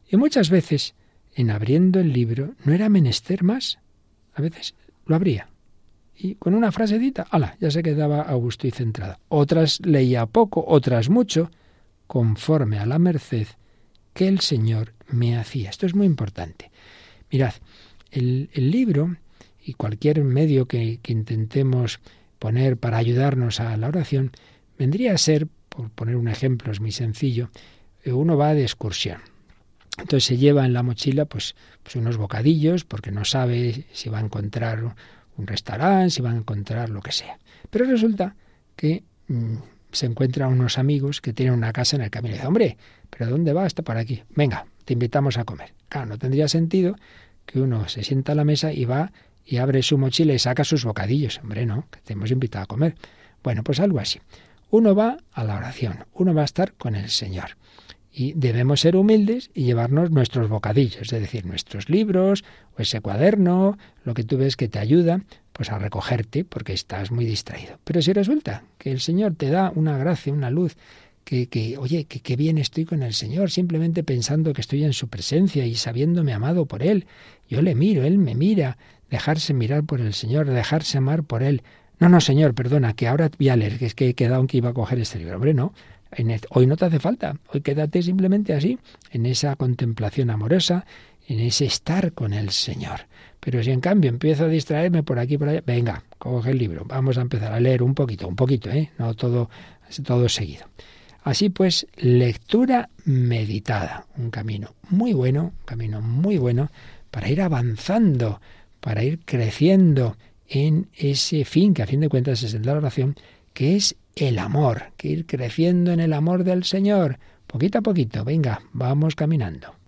Y muchas veces, en abriendo el libro, no era menester más. A veces lo abría. Y con una frasedita, ala, ya se quedaba a gusto y centrada. Otras leía poco, otras mucho, conforme a la merced que el Señor me hacía. Esto es muy importante. Mirad, el, libro y cualquier medio que, que intentemos poner para ayudarnos a la oración, vendría a ser, por poner un ejemplo, es muy sencillo, eh, uno va de excursión. Entonces se lleva en la mochila pues, pues unos bocadillos porque no sabe si va a encontrar un restaurante, si va a encontrar lo que sea. Pero resulta que mm, se encuentra unos amigos que tienen una casa en el camino. Y dice, hombre, ¿pero dónde va? Está por aquí. Venga, te invitamos a comer. Claro, no tendría sentido que uno se sienta a la mesa y va y abre su mochila y saca sus bocadillos. Hombre, no, que te hemos invitado a comer. Bueno, pues algo así. Uno va a la oración, uno va a estar con el Señor. Y debemos ser humildes y llevarnos nuestros bocadillos, es decir, nuestros libros o ese cuaderno, lo que tú ves que te ayuda, pues a recogerte porque estás muy distraído. Pero si resulta que el Señor te da una gracia, una luz, que, que oye, que qué bien estoy con el Señor, simplemente pensando que estoy en su presencia y sabiéndome amado por Él. Yo le miro, Él me mira, dejarse mirar por el Señor, dejarse amar por Él. No, no, Señor, perdona, que ahora voy a leer, que es que he quedado que iba a coger este libro. Hombre, no, hoy no te hace falta, hoy quédate simplemente así, en esa contemplación amorosa, en ese estar con el Señor. Pero si en cambio empiezo a distraerme por aquí por allá, venga, coge el libro, vamos a empezar a leer un poquito, un poquito, ¿eh? no todo, todo seguido. Así pues, lectura meditada, un camino muy bueno, un camino muy bueno para ir avanzando para ir creciendo en ese fin, que a fin de cuentas es el de la oración, que es el amor, que ir creciendo en el amor del Señor, poquito a poquito, venga, vamos caminando.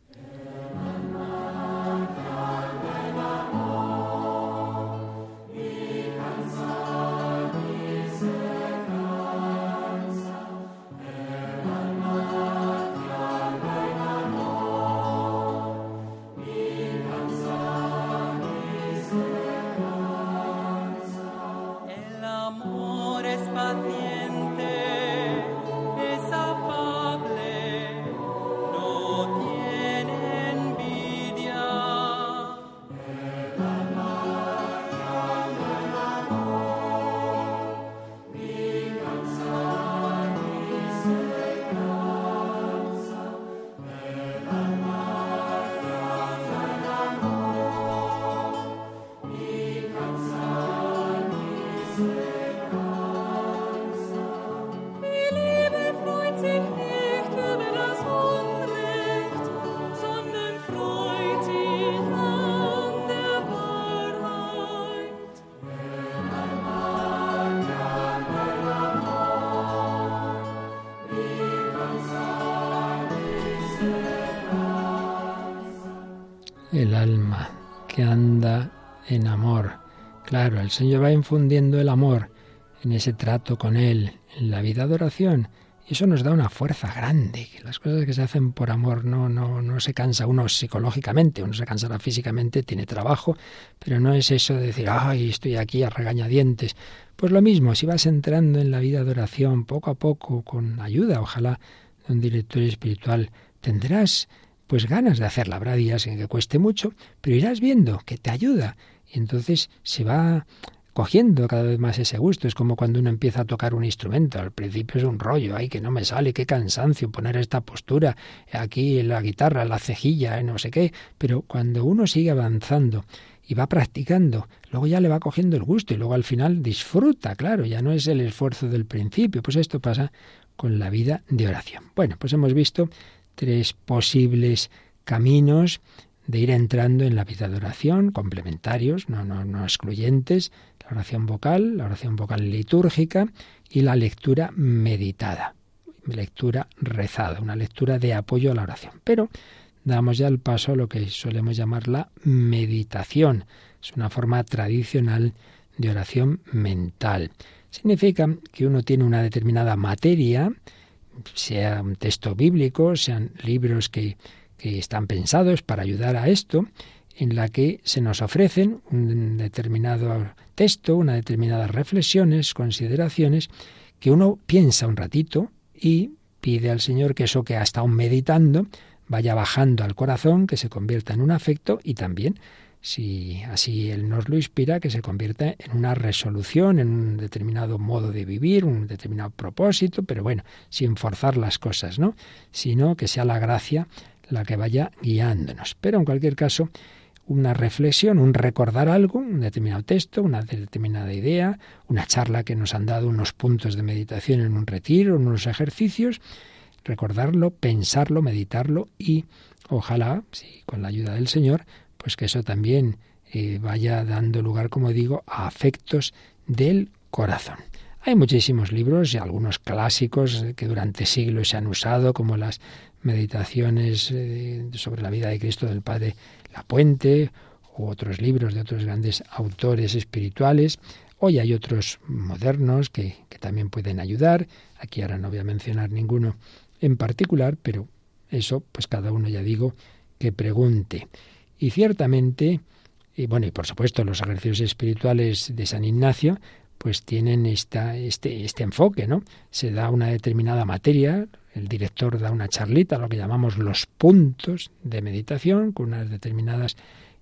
El Señor va infundiendo el amor en ese trato con Él, en la vida de oración. Y eso nos da una fuerza grande. Las cosas que se hacen por amor no, no, no se cansa uno psicológicamente, uno se cansará físicamente, tiene trabajo, pero no es eso de decir, ay, estoy aquí a regañadientes. Pues lo mismo, si vas entrando en la vida de oración poco a poco, con ayuda, ojalá, de un director espiritual, tendrás pues ganas de hacerla. Habrá días en que cueste mucho, pero irás viendo que te ayuda. Y entonces se va cogiendo cada vez más ese gusto. Es como cuando uno empieza a tocar un instrumento. Al principio es un rollo, ay, que no me sale, qué cansancio poner esta postura, aquí la guitarra, la cejilla, no sé qué. Pero cuando uno sigue avanzando y va practicando, luego ya le va cogiendo el gusto y luego al final disfruta, claro, ya no es el esfuerzo del principio. Pues esto pasa con la vida de oración. Bueno, pues hemos visto tres posibles caminos de ir entrando en la vida de oración, complementarios, no, no, no excluyentes, la oración vocal, la oración vocal litúrgica y la lectura meditada, lectura rezada, una lectura de apoyo a la oración. Pero damos ya el paso a lo que solemos llamar la meditación. Es una forma tradicional de oración mental. Significa que uno tiene una determinada materia, sea un texto bíblico, sean libros que, que están pensados para ayudar a esto, en la que se nos ofrecen un determinado texto, unas determinadas reflexiones, consideraciones, que uno piensa un ratito y pide al Señor que eso que ha estado meditando vaya bajando al corazón, que se convierta en un afecto y también, si así Él nos lo inspira, que se convierta en una resolución, en un determinado modo de vivir, un determinado propósito, pero bueno, sin forzar las cosas, ¿no? Sino que sea la gracia la que vaya guiándonos. Pero en cualquier caso, una reflexión, un recordar algo, un determinado texto, una determinada idea, una charla que nos han dado unos puntos de meditación en un retiro, en unos ejercicios, recordarlo, pensarlo, meditarlo y ojalá, sí, con la ayuda del Señor, pues que eso también eh, vaya dando lugar, como digo, a afectos del corazón. Hay muchísimos libros y algunos clásicos que durante siglos se han usado, como las meditaciones eh, sobre la vida de Cristo del Padre La Puente, u otros libros de otros grandes autores espirituales. Hoy hay otros modernos que, que también pueden ayudar. Aquí ahora no voy a mencionar ninguno en particular, pero eso, pues cada uno ya digo que pregunte. Y ciertamente, y bueno, y por supuesto los ejercicios espirituales de San Ignacio, pues tienen esta, este, este enfoque, ¿no? Se da una determinada materia, el director da una charlita, lo que llamamos los puntos de meditación, con unas determinadas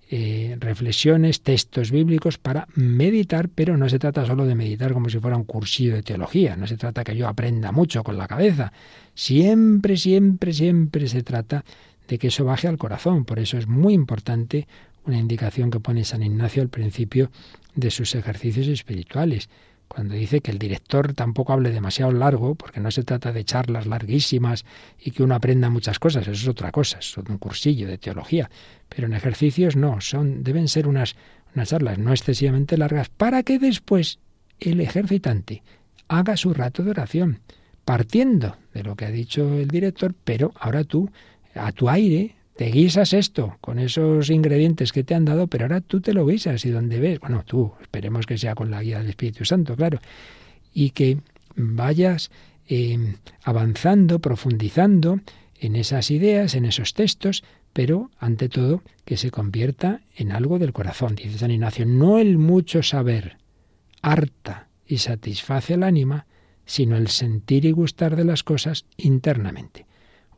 eh, reflexiones, textos bíblicos para meditar, pero no se trata solo de meditar como si fuera un cursillo de teología, no se trata que yo aprenda mucho con la cabeza, siempre, siempre, siempre se trata de que eso baje al corazón, por eso es muy importante una indicación que pone San Ignacio al principio de sus ejercicios espirituales cuando dice que el director tampoco hable demasiado largo, porque no se trata de charlas larguísimas y que uno aprenda muchas cosas, eso es otra cosa, es un cursillo de teología, pero en ejercicios no, son deben ser unas unas charlas no excesivamente largas para que después el ejercitante haga su rato de oración, partiendo de lo que ha dicho el director, pero ahora tú a tu aire te guisas esto con esos ingredientes que te han dado, pero ahora tú te lo guisas y donde ves, bueno, tú, esperemos que sea con la guía del Espíritu Santo, claro, y que vayas eh, avanzando, profundizando en esas ideas, en esos textos, pero ante todo que se convierta en algo del corazón. Dice San Ignacio, no el mucho saber harta y satisface el ánima, sino el sentir y gustar de las cosas internamente.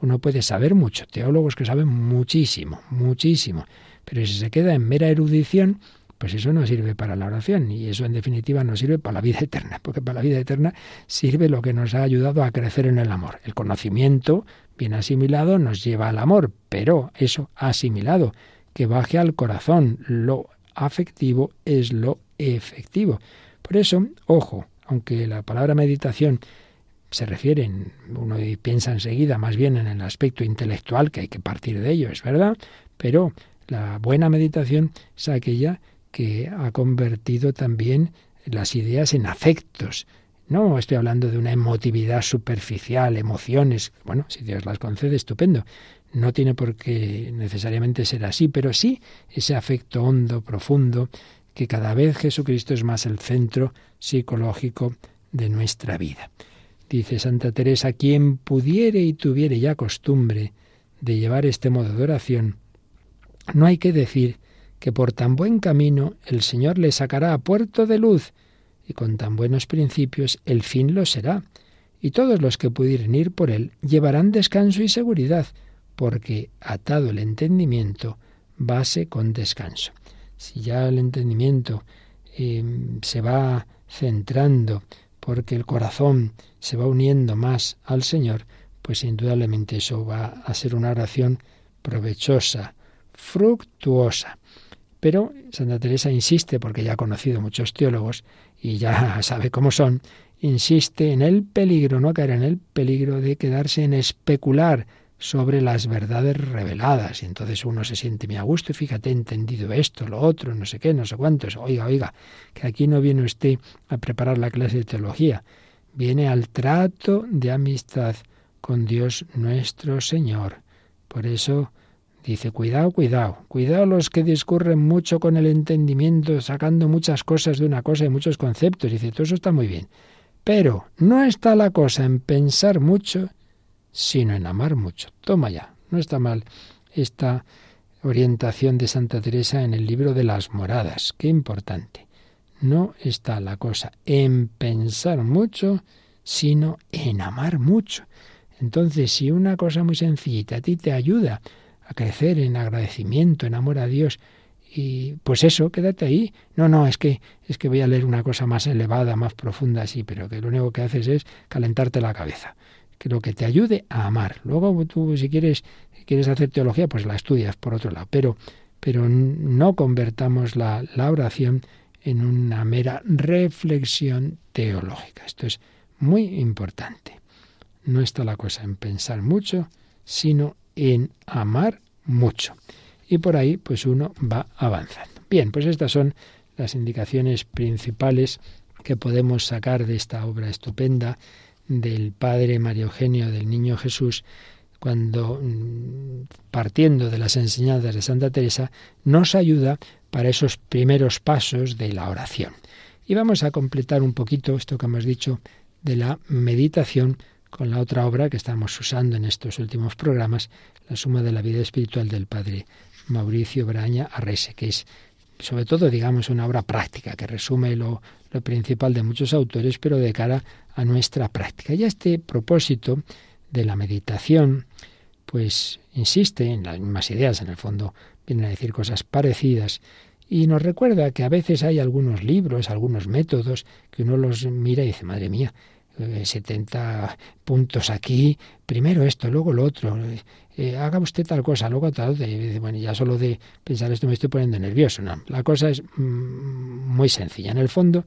Uno puede saber mucho, teólogos que saben muchísimo, muchísimo, pero si se queda en mera erudición, pues eso no sirve para la oración y eso en definitiva no sirve para la vida eterna, porque para la vida eterna sirve lo que nos ha ayudado a crecer en el amor. El conocimiento bien asimilado nos lleva al amor, pero eso asimilado, que baje al corazón, lo afectivo es lo efectivo. Por eso, ojo, aunque la palabra meditación se refieren, uno piensa enseguida más bien en el aspecto intelectual, que hay que partir de ello, es verdad, pero la buena meditación es aquella que ha convertido también las ideas en afectos. No estoy hablando de una emotividad superficial, emociones. Bueno, si Dios las concede, estupendo. No tiene por qué necesariamente ser así, pero sí ese afecto hondo, profundo, que cada vez Jesucristo es más el centro psicológico de nuestra vida. Dice Santa Teresa, quien pudiere y tuviere ya costumbre de llevar este modo de oración, no hay que decir que por tan buen camino el Señor le sacará a puerto de luz, y con tan buenos principios el fin lo será, y todos los que pudieren ir por él llevarán descanso y seguridad, porque atado el entendimiento, base con descanso. Si ya el entendimiento em, se va centrando porque el corazón se va uniendo más al Señor, pues indudablemente eso va a ser una oración provechosa, fructuosa. Pero Santa Teresa insiste, porque ya ha conocido muchos teólogos y ya sabe cómo son, insiste en el peligro, no caer en el peligro de quedarse en especular sobre las verdades reveladas. Y entonces uno se siente muy a gusto y fíjate, he entendido esto, lo otro, no sé qué, no sé cuántos. Oiga, oiga, que aquí no viene usted a preparar la clase de teología, viene al trato de amistad con Dios nuestro Señor. Por eso dice, cuidado, cuidado, cuidado los que discurren mucho con el entendimiento, sacando muchas cosas de una cosa y muchos conceptos. Dice, todo eso está muy bien. Pero no está la cosa en pensar mucho sino en amar mucho. Toma ya, no está mal esta orientación de Santa Teresa en el libro de las moradas. Qué importante. No está la cosa en pensar mucho, sino en amar mucho. Entonces, si una cosa muy sencillita a ti te ayuda a crecer en agradecimiento, en amor a Dios, y pues eso, quédate ahí. No, no, es que es que voy a leer una cosa más elevada, más profunda, así, pero que lo único que haces es calentarte la cabeza lo que te ayude a amar. Luego tú si quieres quieres hacer teología, pues la estudias por otro lado, pero pero no convertamos la, la oración en una mera reflexión teológica. Esto es muy importante. No está la cosa en pensar mucho, sino en amar mucho. Y por ahí pues uno va avanzando. Bien, pues estas son las indicaciones principales que podemos sacar de esta obra estupenda del padre Mario Eugenio del Niño Jesús, cuando mm, partiendo de las enseñanzas de Santa Teresa, nos ayuda para esos primeros pasos de la oración. Y vamos a completar un poquito esto que hemos dicho de la meditación con la otra obra que estamos usando en estos últimos programas, la suma de la vida espiritual del padre Mauricio Braña Arrese, que es sobre todo, digamos, una obra práctica que resume lo, lo principal de muchos autores, pero de cara a nuestra práctica. Y a este propósito de la meditación, pues insiste en las mismas ideas, en el fondo vienen a decir cosas parecidas, y nos recuerda que a veces hay algunos libros, algunos métodos, que uno los mira y dice, madre mía, 70 eh, puntos aquí, primero esto, luego lo otro, eh, haga usted tal cosa, luego tal, de, bueno, ya solo de pensar esto me estoy poniendo nervioso. La cosa es mm, muy sencilla. En el fondo,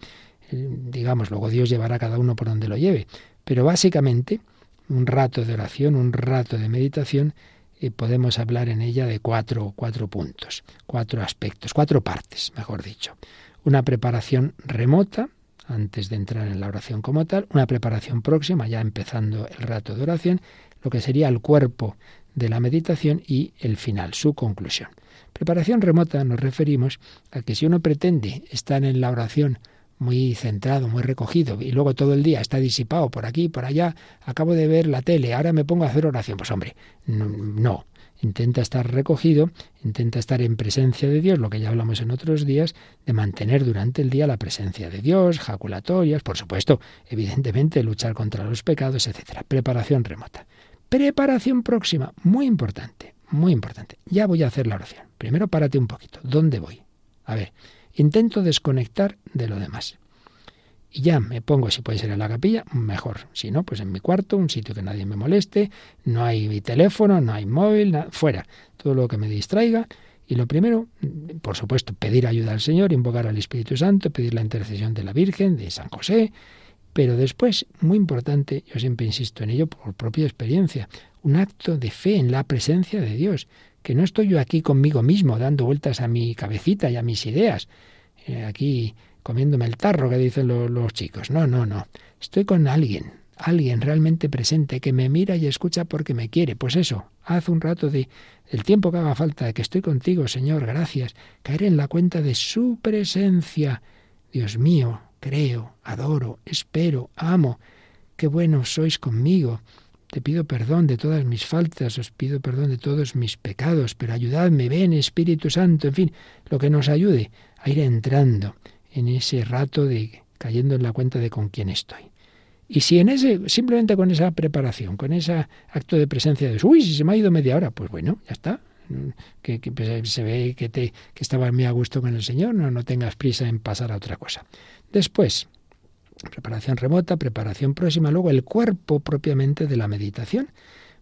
eh, digamos, luego Dios llevará a cada uno por donde lo lleve, pero básicamente un rato de oración, un rato de meditación, y podemos hablar en ella de cuatro, cuatro puntos, cuatro aspectos, cuatro partes, mejor dicho. Una preparación remota, antes de entrar en la oración como tal, una preparación próxima, ya empezando el rato de oración, lo que sería el cuerpo de la meditación y el final, su conclusión. Preparación remota nos referimos a que si uno pretende estar en la oración muy centrado, muy recogido, y luego todo el día está disipado por aquí, por allá, acabo de ver la tele, ahora me pongo a hacer oración. Pues hombre, no, intenta estar recogido, intenta estar en presencia de Dios, lo que ya hablamos en otros días, de mantener durante el día la presencia de Dios, jaculatorias, por supuesto, evidentemente luchar contra los pecados, etcétera. Preparación remota. Preparación próxima, muy importante, muy importante. Ya voy a hacer la oración. Primero párate un poquito. ¿Dónde voy? A ver, intento desconectar de lo demás. Y ya me pongo, si puede ser en la capilla, mejor. Si no, pues en mi cuarto, un sitio que nadie me moleste, no hay mi teléfono, no hay móvil, fuera. Todo lo que me distraiga. Y lo primero, por supuesto, pedir ayuda al Señor, invocar al Espíritu Santo, pedir la intercesión de la Virgen, de San José, pero después, muy importante, yo siempre insisto en ello por propia experiencia, un acto de fe en la presencia de Dios, que no estoy yo aquí conmigo mismo dando vueltas a mi cabecita y a mis ideas, eh, aquí comiéndome el tarro que dicen los chicos. No, no, no. Estoy con alguien, alguien realmente presente que me mira y escucha porque me quiere. Pues eso, haz un rato de el tiempo que haga falta de que estoy contigo, Señor, gracias. Caer en la cuenta de su presencia. Dios mío, creo, adoro, espero, amo. Qué bueno sois conmigo. Te pido perdón de todas mis faltas, os pido perdón de todos mis pecados, pero ayudadme, ven Espíritu Santo, en fin, lo que nos ayude a ir entrando en ese rato de cayendo en la cuenta de con quién estoy. Y si en ese, simplemente con esa preparación, con ese acto de presencia de uy, si se me ha ido media hora, pues bueno, ya está. Que, pues, se ve que, te, que estabas muy a gusto con el Señor, no, no tengas prisa en pasar a otra cosa. Después, preparación remota, preparación próxima, luego el cuerpo propiamente de la meditación.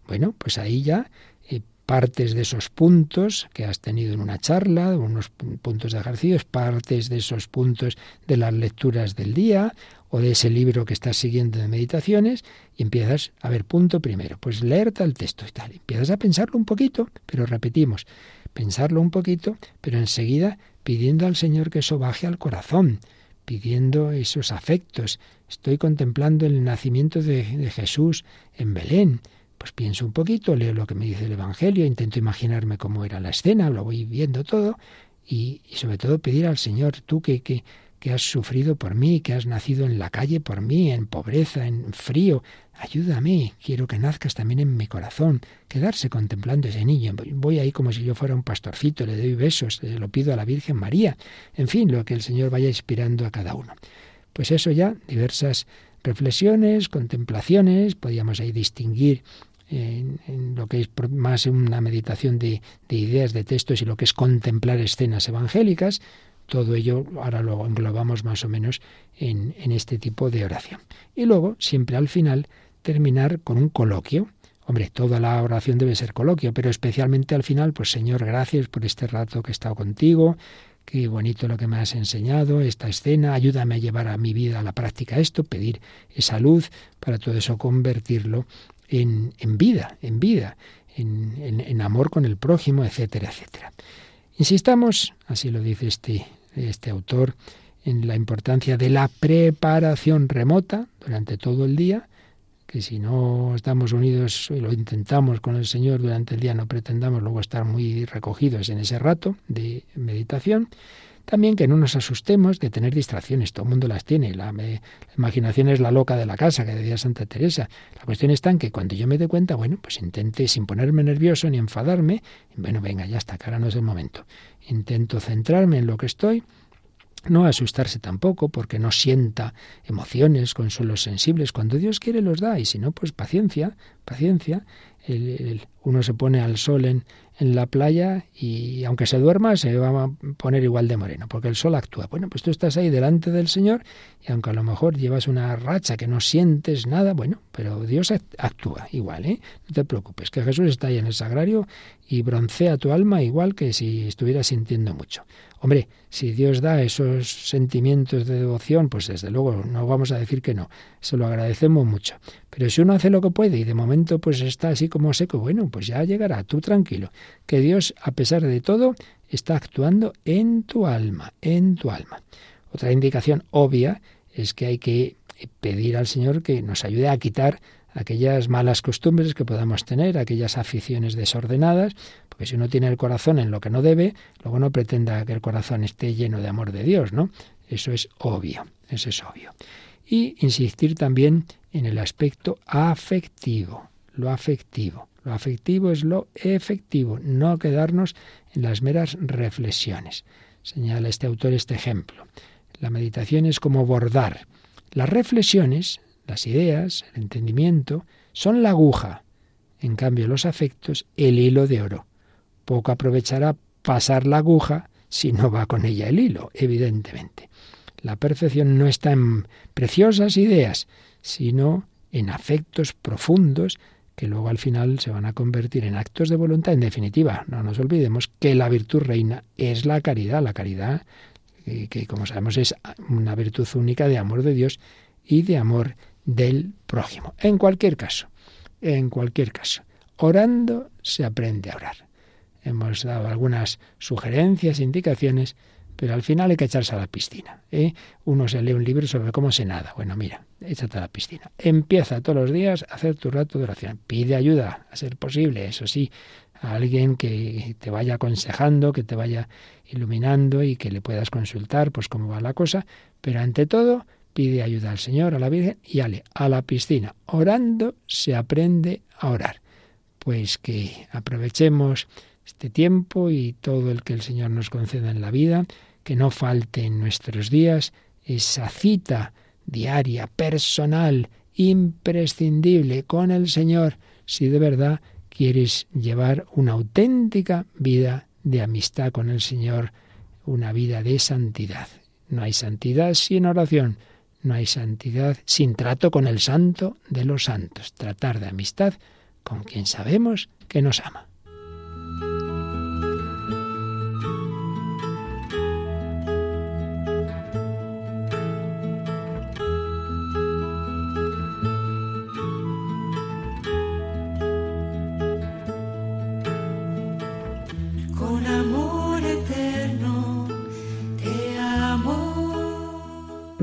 Bueno, pues ahí ya eh, partes de esos puntos que has tenido en una charla, unos puntos de ejercicios, partes de esos puntos de las lecturas del día o de ese libro que estás siguiendo de meditaciones y empiezas a ver punto primero, pues leer tal texto y tal. Empiezas a pensarlo un poquito, pero repetimos, pensarlo un poquito, pero enseguida pidiendo al Señor que eso baje al corazón pidiendo esos afectos. Estoy contemplando el nacimiento de, Jesús en Belén. Pues pienso un poquito, leo lo que me dice el Evangelio, intento imaginarme cómo era la escena, lo voy viendo todo y, sobre todo pedir al Señor, tú que, que, has sufrido por mí, que has nacido en la calle por mí, en pobreza, en frío. Ayúdame, quiero que nazcas también en mi corazón. Quedarse contemplando ese niño. Voy ahí como si yo fuera un pastorcito, le doy besos, le lo pido a la Virgen María. En fin, lo que el Señor vaya inspirando a cada uno. Pues eso ya, diversas reflexiones, contemplaciones, podíamos ahí distinguir en, lo que es más una meditación de, de ideas, de textos y lo que es contemplar escenas evangélicas, todo ello ahora lo englobamos más o menos en, en este tipo de oración. Y luego, siempre al final, terminar con un coloquio. Hombre, toda la oración debe ser coloquio, pero especialmente al final, pues Señor, gracias por este rato que he estado contigo, qué bonito lo que me has enseñado, esta escena, ayúdame a llevar a mi vida a la práctica esto, pedir esa luz para todo eso convertirlo en, en vida, en vida, en, en, amor con el prójimo, etcétera, etcétera. Insistamos, así lo dice este este autor en la importancia de la preparación remota durante todo el día, que si no estamos unidos y lo intentamos con el Señor durante el día, no pretendamos luego estar muy recogidos en ese rato de meditación. También que no nos asustemos de tener distracciones, todo el mundo las tiene. La, imaginación es la loca de la casa, que decía Santa Teresa. La cuestión está en que cuando yo me dé cuenta, bueno, pues intente sin ponerme nervioso ni enfadarme, bueno, venga, ya está, que ahora no es el momento. Intento centrarme en lo que estoy, no asustarse tampoco porque no sienta emociones, consuelos sensibles. Cuando Dios quiere los da y si no, pues paciencia, paciencia. uno se pone al sol en, en la playa y aunque se duerma se va a poner igual de moreno, porque el sol actúa. Bueno, pues tú estás ahí delante del Señor y aunque a lo mejor llevas una racha que no sientes nada, bueno, pero Dios actúa igual, ¿eh? No te preocupes, que Jesús está ahí en el sagrario y broncea tu alma igual que si estuvieras sintiendo mucho. Hombre, si Dios da esos sentimientos de devoción, pues desde luego no vamos a decir que no, se lo agradecemos mucho. Pero si uno hace lo que puede y de momento pues está así como seco, bueno, pues ya llegará, tú tranquilo, que Dios a pesar de todo está actuando en tu alma, en tu alma. Otra indicación obvia es que hay que pedir al Señor que nos ayude a quitar aquellas malas costumbres que podamos tener, aquellas aficiones desordenadas, porque si uno tiene el corazón en lo que no debe, luego no pretenda que el corazón esté lleno de amor de Dios, ¿no? Eso es obvio, eso es obvio. Y insistir también en el aspecto afectivo, lo afectivo. Lo afectivo es lo efectivo, no quedarnos en las meras reflexiones. Señala este autor este ejemplo. La meditación es como bordar. Las reflexiones las ideas, el entendimiento, son la aguja. En cambio, los afectos, el hilo de oro. Poco aprovechará pasar la aguja si no va con ella el hilo, evidentemente. La perfección no está en preciosas ideas, sino en afectos profundos que luego al final se van a convertir en actos de voluntad. En definitiva, no nos olvidemos que la virtud reina es la caridad. La caridad, que, que como sabemos es una virtud única de amor de Dios y de amor del prójimo. En cualquier caso, en cualquier caso, orando se aprende a orar. Hemos dado algunas sugerencias, indicaciones, pero al final hay que echarse a la piscina. ¿eh? Uno se lee un libro sobre cómo se nada. Bueno, mira, échate a la piscina. Empieza todos los días a hacer tu rato de oración. Pide ayuda, a ser posible, eso sí, a alguien que te vaya aconsejando, que te vaya iluminando y que le puedas consultar, pues cómo va la cosa. Pero ante todo, pide ayuda al Señor, a la Virgen y ale, a la piscina. Orando se aprende a orar. Pues que aprovechemos este tiempo y todo el que el Señor nos conceda en la vida, que no falte en nuestros días esa cita diaria, personal, imprescindible con el Señor si de verdad quieres llevar una auténtica vida de amistad con el Señor, una vida de santidad. No hay santidad sin oración, no hay santidad sin trato con el santo de los santos, tratar de amistad con quien sabemos que nos ama.